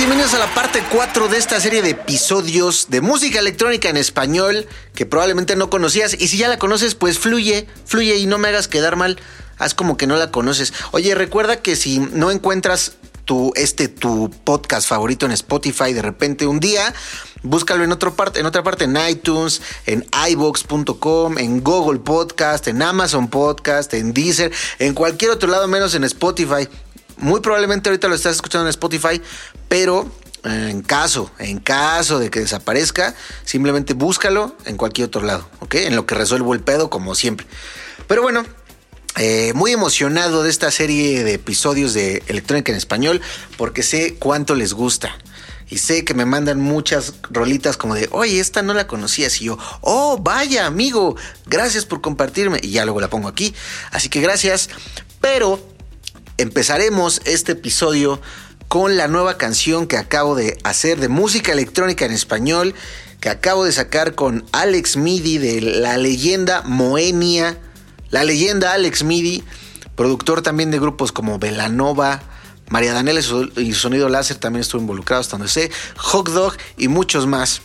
Bienvenidos a la parte 4 de esta serie de episodios de música electrónica en español que probablemente no conocías y si ya la conoces pues fluye, fluye y no me hagas quedar mal, haz como que no la conoces. Oye, recuerda que si no encuentras tu, este, tu podcast favorito en Spotify de repente un día, búscalo en, otra parte, en otra parte, en iTunes, en iBox.com, en Google Podcast, en Amazon Podcast, en Deezer, en cualquier otro lado menos en Spotify. Muy probablemente ahorita lo estás escuchando en Spotify, pero en caso, en caso de que desaparezca, simplemente búscalo en cualquier otro lado, ¿ok? En lo que resuelvo el pedo, como siempre. Pero bueno, eh, muy emocionado de esta serie de episodios de Electrónica en Español, porque sé cuánto les gusta. Y sé que me mandan muchas rolitas como de, oye, esta no la conocías. Y yo, oh, vaya, amigo, gracias por compartirme. Y ya luego la pongo aquí. Así que gracias. Pero empezaremos este episodio con la nueva canción que acabo de hacer de música electrónica en español, que acabo de sacar con Alex Midi de la leyenda Moenia, la leyenda Alex Midi, productor también de grupos como Velanova, María Daniela y Sonido Láser también estuvo involucrado hasta donde sé, Hot Dog y muchos más.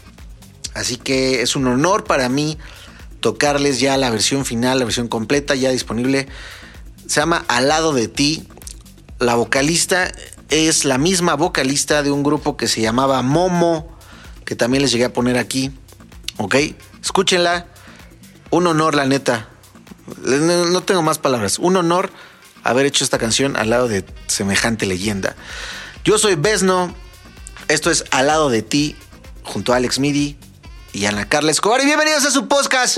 Así que es un honor para mí tocarles ya la versión final, la versión completa, ya disponible. Se llama Al lado de ti, la vocalista es la misma vocalista de un grupo que se llamaba Momo, que también les llegué a poner aquí. ¿Ok? Escúchenla. Un honor, la neta. No tengo más palabras. Un honor haber hecho esta canción al lado de semejante leyenda. Yo soy Besno. Esto es Al lado de ti, junto a Alex Midi y Ana Carla Escobar. Y bienvenidos a su podcast.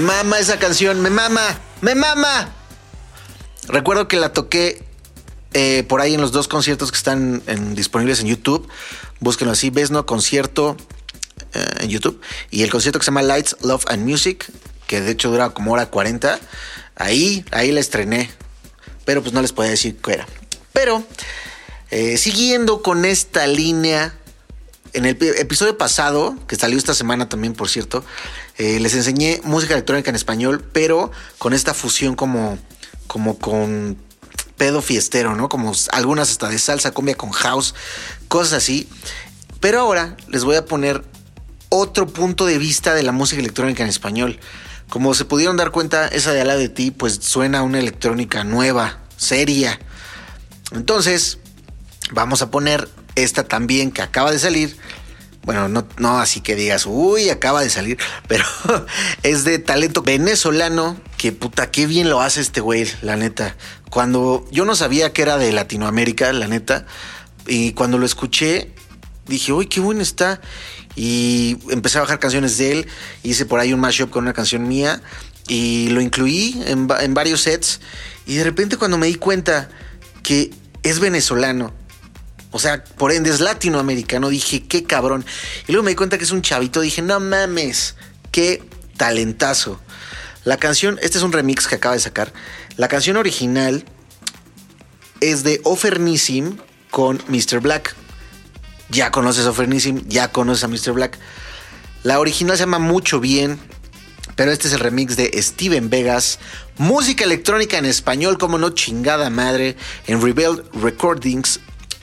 Me mama esa canción, me mama, me mama. Recuerdo que la toqué eh, por ahí en los dos conciertos que están disponibles en YouTube. Búsquenlo así, Besno Concierto eh, en YouTube. Y el concierto que se llama Lights, Love and Music, que de hecho dura como hora 40. Ahí, ahí la estrené. Pero pues no les podía decir qué era. Pero, eh, siguiendo con esta línea, en el episodio pasado, que salió esta semana también, por cierto, les enseñé música electrónica en español, pero con esta fusión como, como con pedo fiestero, ¿no? Como algunas hasta de salsa, cumbia con house, cosas así. Pero ahora les voy a poner otro punto de vista de la música electrónica en español. Como se pudieron dar cuenta, esa de ala de ti, pues suena una electrónica nueva, seria. Entonces, vamos a poner esta también que acaba de salir. Bueno, no, no así que digas, uy, acaba de salir, pero es de talento venezolano. Que puta, qué bien lo hace este güey, la neta. Cuando yo no sabía que era de Latinoamérica, la neta, y cuando lo escuché, dije, uy, qué bueno está. Y empecé a bajar canciones de él, hice por ahí un mashup con una canción mía y lo incluí en, en varios sets. Y de repente cuando me di cuenta que es venezolano, o sea, por ende es latinoamericano, dije, qué cabrón. Y luego me di cuenta que es un chavito, dije, no mames, qué talentazo. La canción, este es un remix que acaba de sacar. La canción original es de Ofernissim con Mr. Black. Ya conoces a ya conoces a Mr. Black. La original se llama Mucho Bien, pero este es el remix de Steven Vegas. Música electrónica en español, como no chingada madre, en Rebel Recordings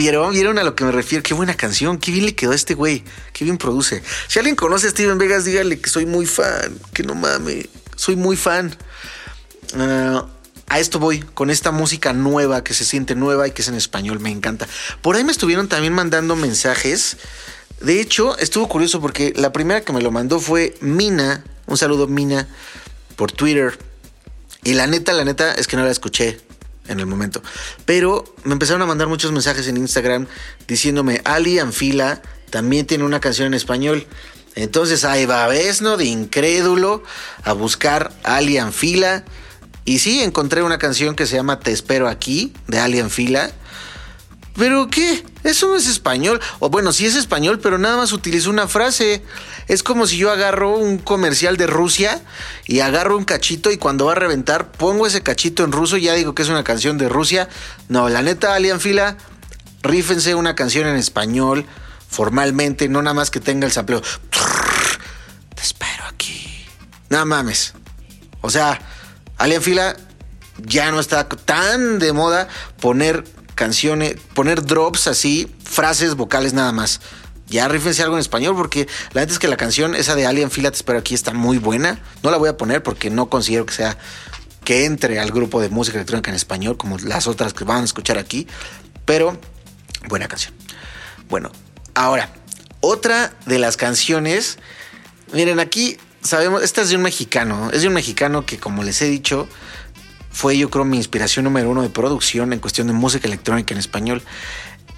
vieron? ¿Vieron a lo que me refiero? Qué buena canción, qué bien le quedó a este güey, qué bien produce. Si alguien conoce a Steven Vegas, dígale que soy muy fan, que no mames, soy muy fan. Ah, a esto voy, con esta música nueva, que se siente nueva y que es en español, me encanta. Por ahí me estuvieron también mandando mensajes De hecho, estuvo curioso porque la primera que me lo mandó fue Mina. Un saludo, Mina, por Twitter. Y la neta, la neta es que no la escuché en el momento. Pero me empezaron a mandar muchos mensajes en Instagram diciéndome, Ali Anfila también tiene una canción en español. Entonces ahí va, ¿ves, no? De incrédulo a buscar Ali Anfila. Y sí, encontré una canción que se llama Te espero aquí, de Ali Anfila. ¿Pero qué? Eso no es español. O bueno, sí es español, pero nada más utilizo una frase. Es como si yo agarro un comercial de Rusia y agarro un cachito y cuando va a reventar pongo ese cachito en ruso y ya digo que es una canción de Rusia. No, la neta, Alian Fila, rífense una canción en español formalmente, no nada más que tenga el sampleo. Te espero aquí. No mames. O sea, Alian Fila ya no está tan de moda poner canciones, poner drops así, frases vocales nada más. Ya rífense algo en español porque la neta es que la canción esa de Alien Fila, te espero aquí, está muy buena. No la voy a poner porque no considero que sea que entre al grupo de música electrónica en español como las otras que van a escuchar aquí, pero buena canción. Bueno, ahora, otra de las canciones, miren aquí sabemos, esta es de un mexicano, es de un mexicano que como les he dicho, fue yo creo mi inspiración número uno de producción en cuestión de música electrónica en español.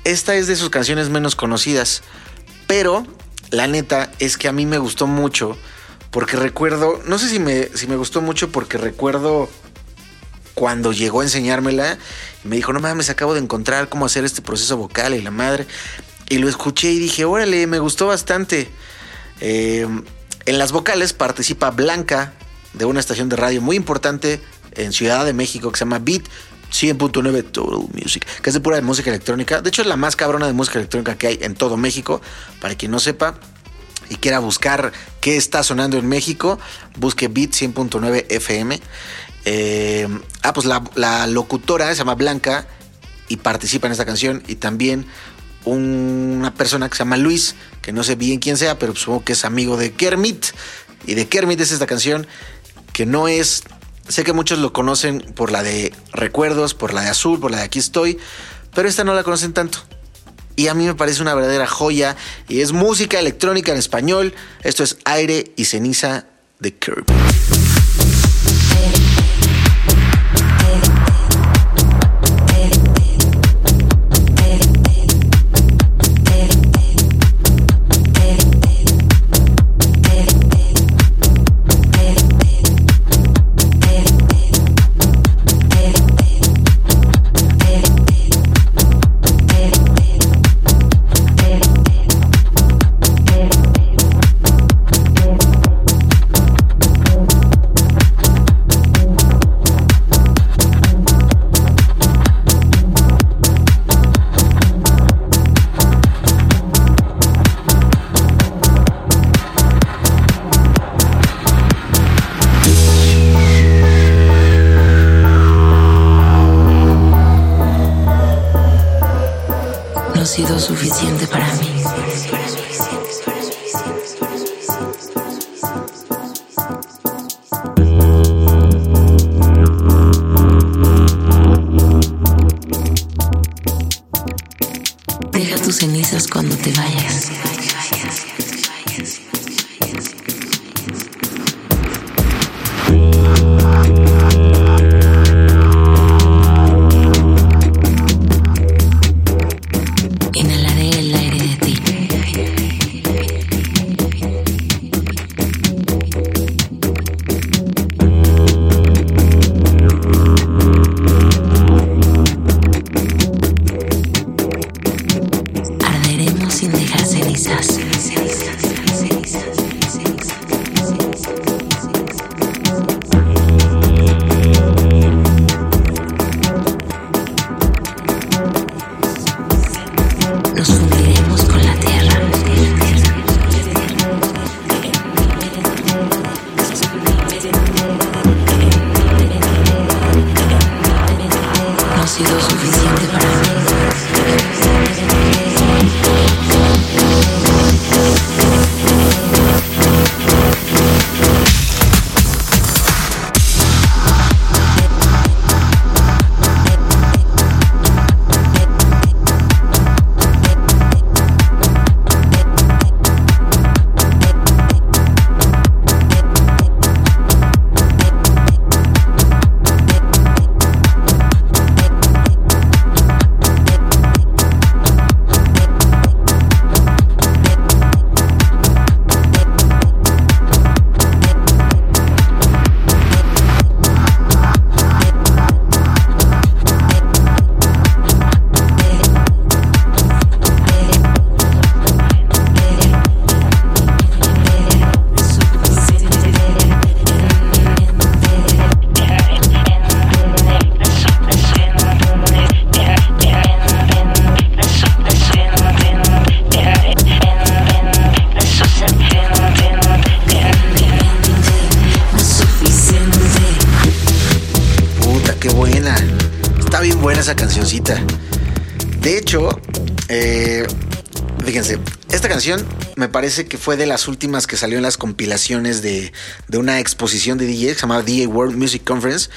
Esta es de sus canciones menos conocidas, pero la neta es que a mí me gustó mucho porque recuerdo, no sé si me, si me gustó mucho porque recuerdo cuando llegó a enseñármela me dijo, no mames, acabo de encontrar cómo hacer este proceso vocal y la madre. Y lo escuché y dije, órale, me gustó bastante. Eh, en las vocales participa Blanca de una estación de radio muy importante en Ciudad de México que se llama Beat 100.9 Total Music, que es de pura de música electrónica. De hecho, es la más cabrona de música electrónica que hay en todo México. Para quien no sepa y quiera buscar qué está sonando en México, busque Beat 100.9 FM. Eh, ah, pues la, la, locutora se llama Blanca y participa en esta canción. Y también una persona que se llama Luis, que no sé bien quién sea, pero supongo que es amigo de Kermit. Y de Kermit es esta canción que no es Sé que muchos lo conocen por la de Recuerdos, por la de Azul, por la de Aquí estoy, pero esta no la conocen tanto. Y a mí me parece una verdadera joya y es música electrónica en español. Esto es Aire y Ceniza de Kirby. sido suficiente para mí. Esa cancioncita. De hecho, eh, fíjense, esta canción me parece que fue de las últimas que salió en las compilaciones de, de una exposición de DJ que se llamaba DJ World Music Conference.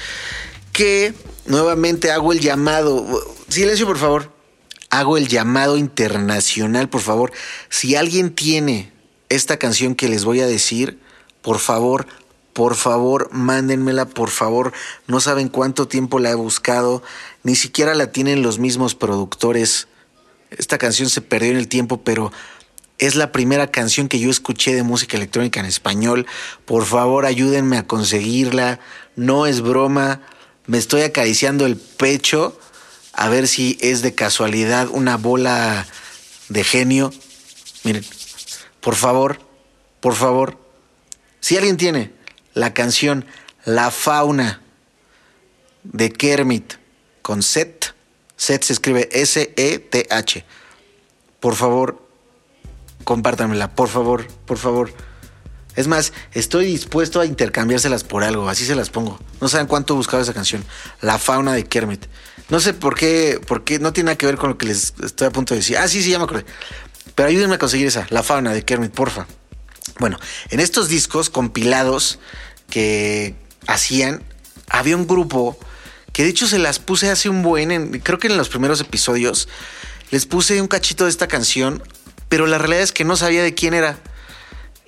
Que nuevamente hago el llamado. Silencio, por favor. Hago el llamado internacional, por favor. Si alguien tiene esta canción que les voy a decir, por favor, por favor, mándenmela, por favor. No saben cuánto tiempo la he buscado. Ni siquiera la tienen los mismos productores. Esta canción se perdió en el tiempo, pero es la primera canción que yo escuché de música electrónica en español. Por favor, ayúdenme a conseguirla. No es broma. Me estoy acariciando el pecho a ver si es de casualidad una bola de genio. Miren, por favor, por favor. Si alguien tiene la canción La Fauna de Kermit con Seth. Seth se escribe S-E-T-H. Por favor, compártanmela, por favor, por favor. Es más, estoy dispuesto a intercambiárselas por algo, así se las pongo. No saben cuánto he buscado esa canción, La Fauna de Kermit. No sé por qué, por qué, no tiene nada que ver con lo que les estoy a punto de decir. Ah, sí, sí, ya me acordé. Pero ayúdenme a conseguir esa, La Fauna de Kermit, porfa. Bueno, en estos discos compilados que hacían, había un grupo que de hecho se las puse hace un buen, creo que en los primeros episodios, les puse un cachito de esta canción, pero la realidad es que no sabía de quién era.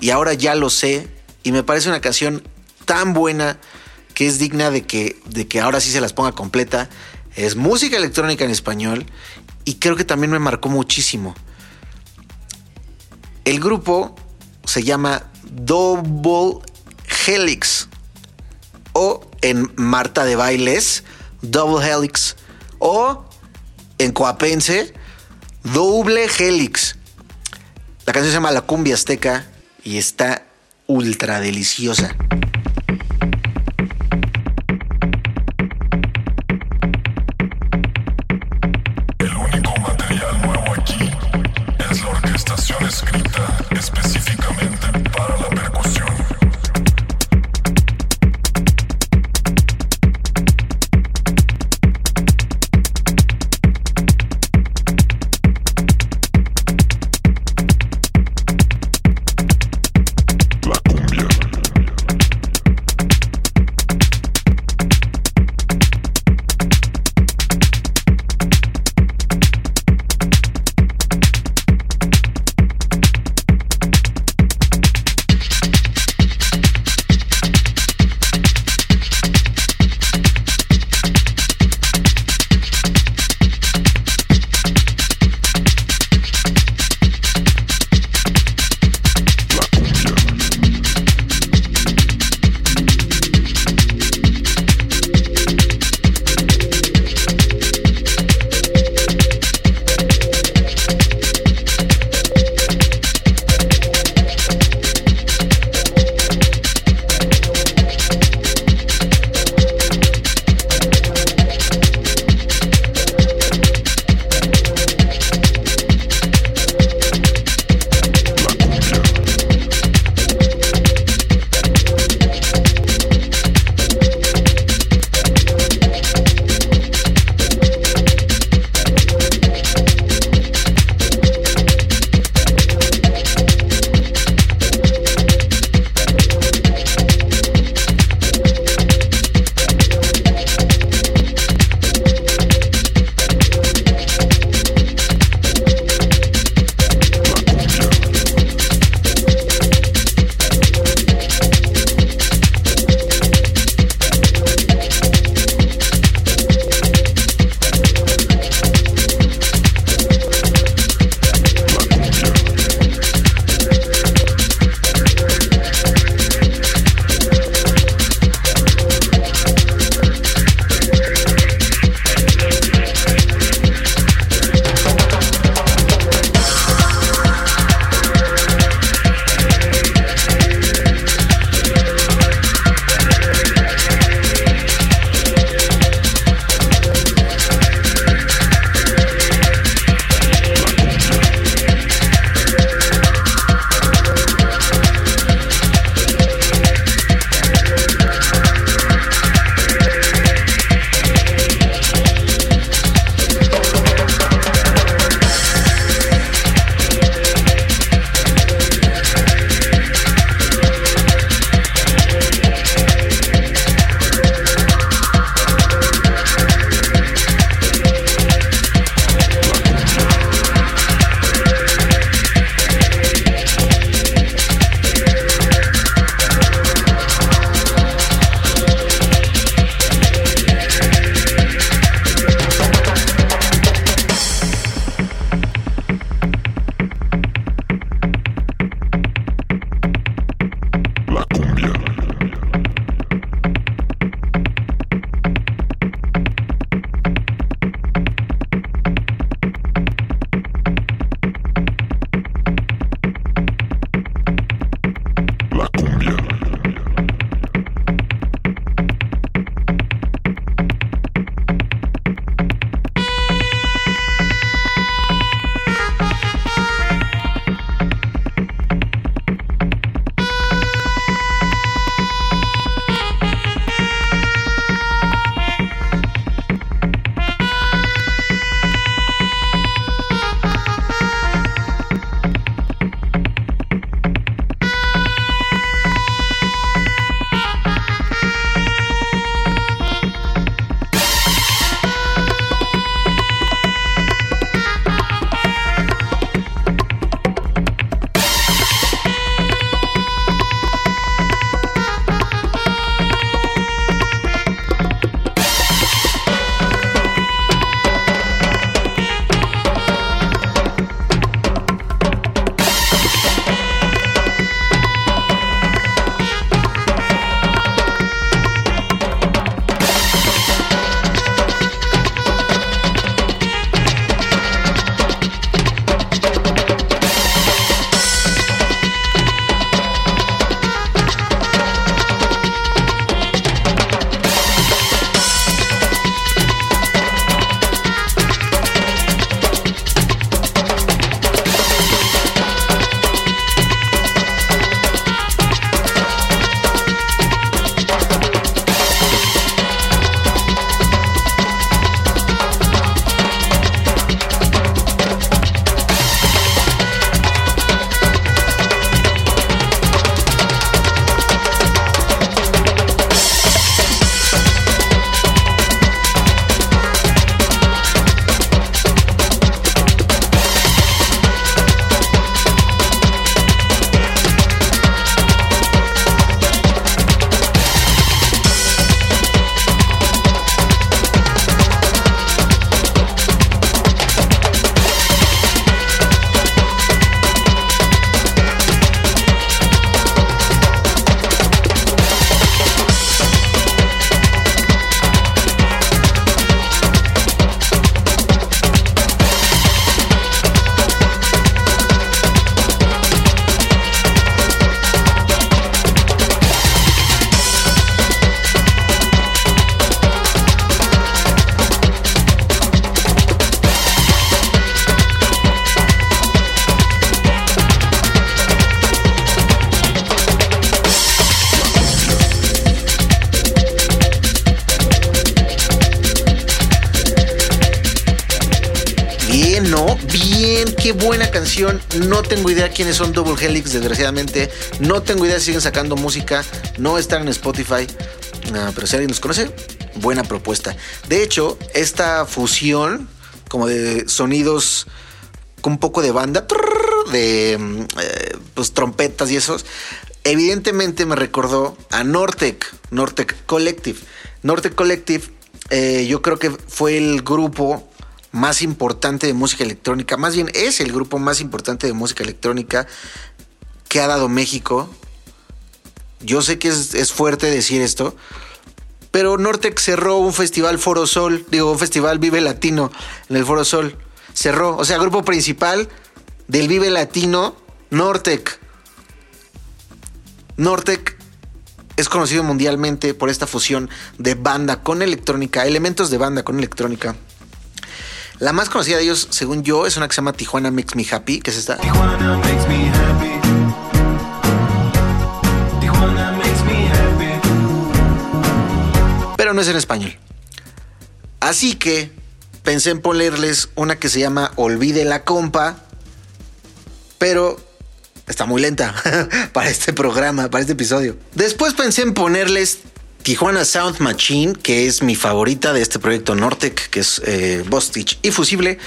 Y ahora ya lo sé y me parece una canción tan buena que es digna de que, de que ahora sí se las ponga completa. Es música electrónica en español y creo que también me marcó muchísimo. El grupo se llama Double Helix o en Marta de Bailes Double Helix o en Coapense Double Helix. La canción se llama La Cumbia Azteca y está ultra deliciosa. No tengo idea quiénes son Double Helix, desgraciadamente. No tengo idea si siguen sacando música. No están en Spotify. Ah, pero si alguien los conoce, buena propuesta. De hecho, esta fusión como de sonidos con un poco de banda, de mm, eh, pues, trompetas y esos, evidentemente me recordó a Nortec, Nortec Collective. Nortec Collective, eh, yo creo que fue el grupo más importante de música electrónica, más bien es el grupo más importante de música electrónica que ha dado México. Yo sé que es, fuerte decir esto, pero Nortec cerró un festival Foro Sol, digo, un festival Vive Latino en el Foro Sol. Cerró, o sea, grupo principal del Vive Latino, Nortec. Nortec es conocido mundialmente por esta fusión de banda con electrónica, elementos de banda con electrónica. La más conocida de ellos, según yo, es una que se llama Tijuana Makes Me Happy, que es esta. Tijuana makes me happy. Tijuana makes me happy. pero no es en español. Así que pensé en ponerles una que se llama Olvide la compa, pero está muy lenta para este programa, para este episodio. Después pensé en ponerles Tijuana Sound Machine, que es mi favorita de este proyecto Nortec, que es eh, Bostich y Fusible,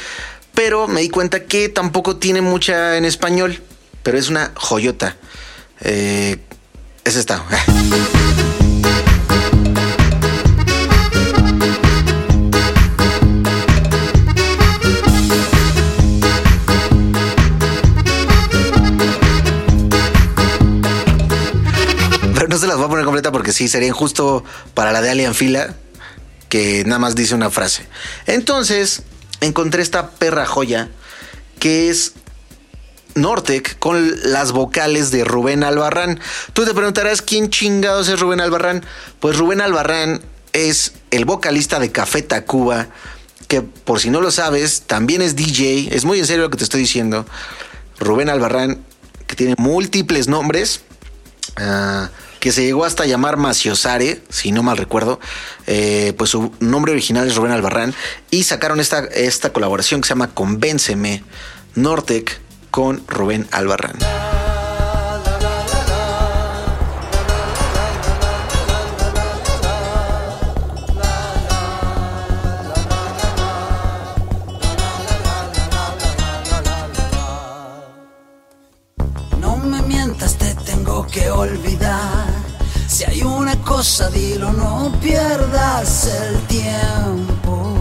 pero me di cuenta que tampoco tiene mucha en español, pero es una joyota. Eh, es esta. sí, sería injusto para la de Alien Fila, que nada más dice una frase. Entonces, encontré esta perra joya que es Nortec con las vocales de Rubén Albarrán. Tú te preguntarás quién chingados es Rubén Albarrán. Pues Rubén Albarrán es el vocalista de Café Tacuba, que por si no lo sabes, también es DJ. Es muy en serio lo que te estoy diciendo. Rubén Albarrán, que tiene múltiples nombres. ah, que se llegó hasta llamar Maciosare, si no mal recuerdo, eh, pues su nombre original es Rubén Albarrán, y sacaron esta, esta colaboración que se llama Convénceme, Nortec con Rubén Albarrán. No me mientas, te tengo que olvidar. Si hay una cosa, dilo, no pierdas el tiempo.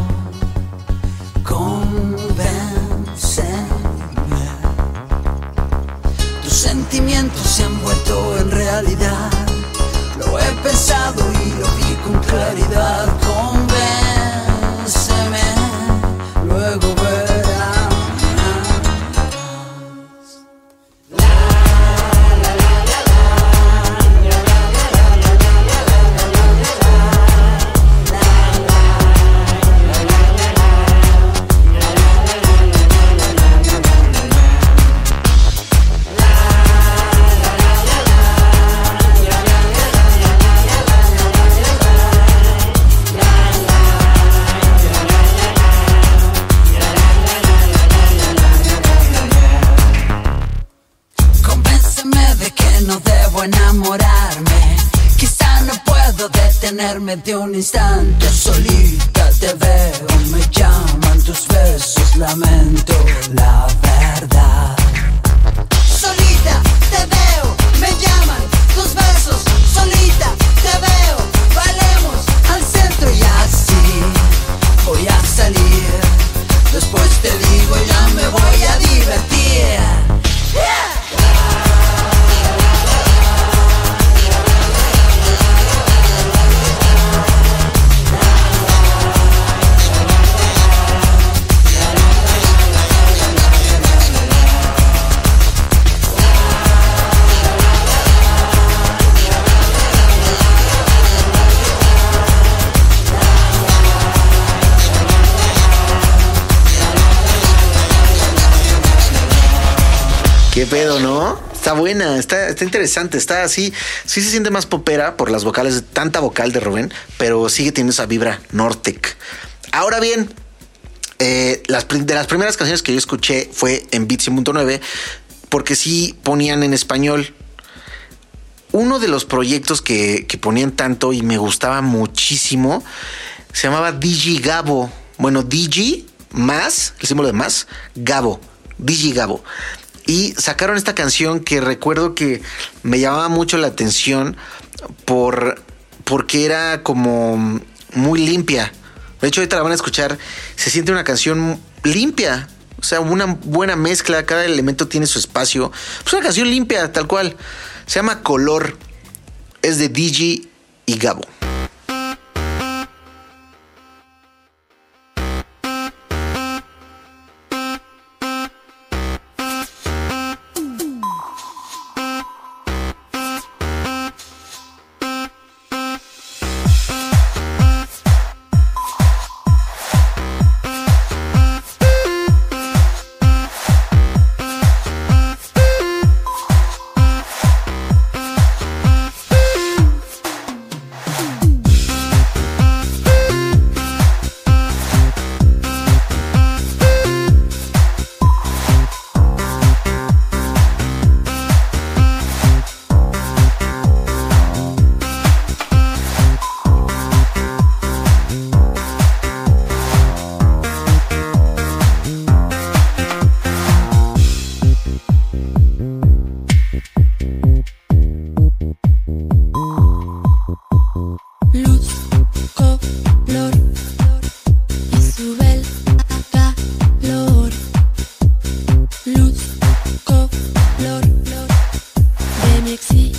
Convénceme. Tus sentimientos se han vuelto en realidad. Lo he pensado y lo vi con claridad. Está, interesante, está así. Sí se siente más popera por las vocales, tanta vocal de Rubén, pero sigue teniendo esa vibra Nortec. Ahora bien, eh, de las primeras canciones que yo escuché fue en Beat 100.9 porque sí ponían en español. Uno de los proyectos que, que ponían tanto y me gustaba muchísimo se llamaba Digi Gabo. Bueno, Digi más, el símbolo de más, Gabo. Digi Gabo. Y sacaron esta canción que recuerdo que me llamaba mucho la atención por, porque era como muy limpia. De hecho, ahorita la van a escuchar. Se siente una canción limpia. O sea, una buena mezcla. Cada elemento tiene su espacio. Pues una canción limpia, tal cual. Se llama Color. Es de Digi y Gabo. De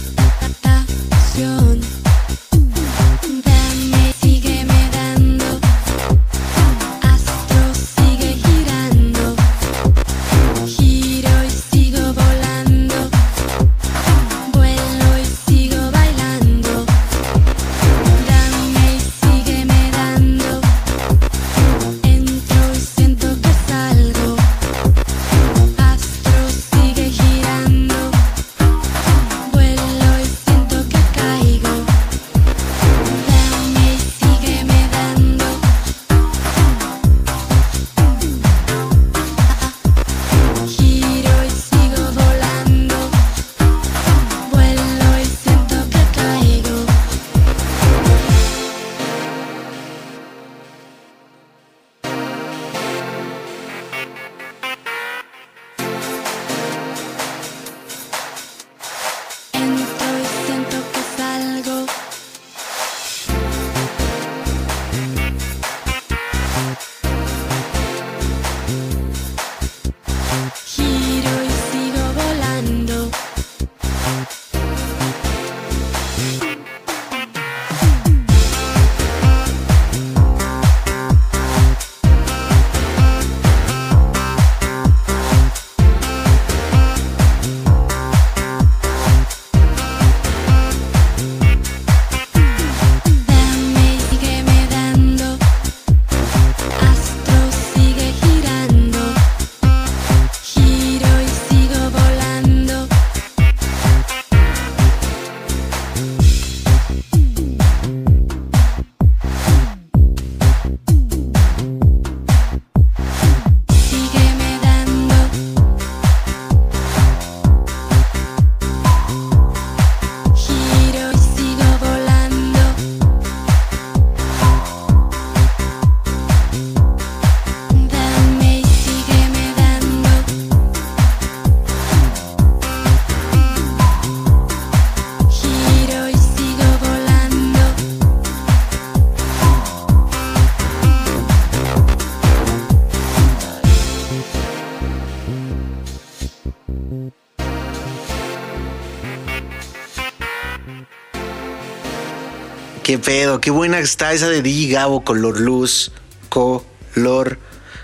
Qué pedo, qué buena está esa de Digi Gabo, color luz, color.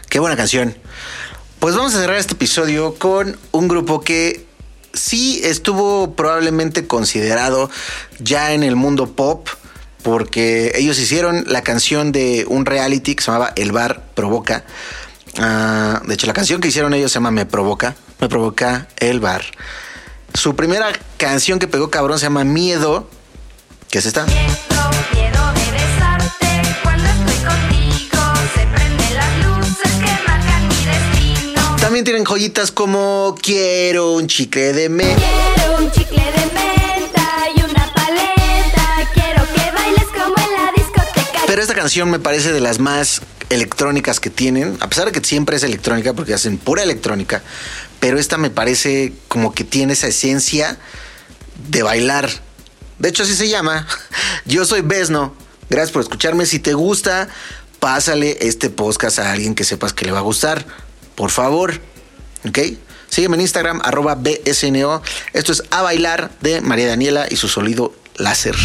Qué buena canción. Pues vamos a cerrar este episodio con un grupo que sí estuvo probablemente considerado ya en el mundo pop, porque ellos hicieron la canción de un reality que se llamaba El Bar Provoca. Ah, de hecho, la canción que hicieron ellos se llama Me Provoca. Me Provoca El Bar. Su primera canción que pegó cabrón se llama Miedo, que es esta. También tienen joyitas como Quiero un chicle de me. Quiero un chicle de menta y una paleta. Quiero que bailes como en la discoteca. Pero esta canción me parece de las más electrónicas que tienen, a pesar de que siempre es electrónica porque hacen pura electrónica, pero esta me parece como que tiene esa esencia de bailar. De hecho así se llama. Yo soy Besno. Gracias por escucharme. Si te gusta, pásale este podcast a alguien que sepas que le va a gustar. Por favor. ¿Ok? Sígueme en Instagram, arroba BSNO. Esto es A Bailar de María Daniela y su sonido láser.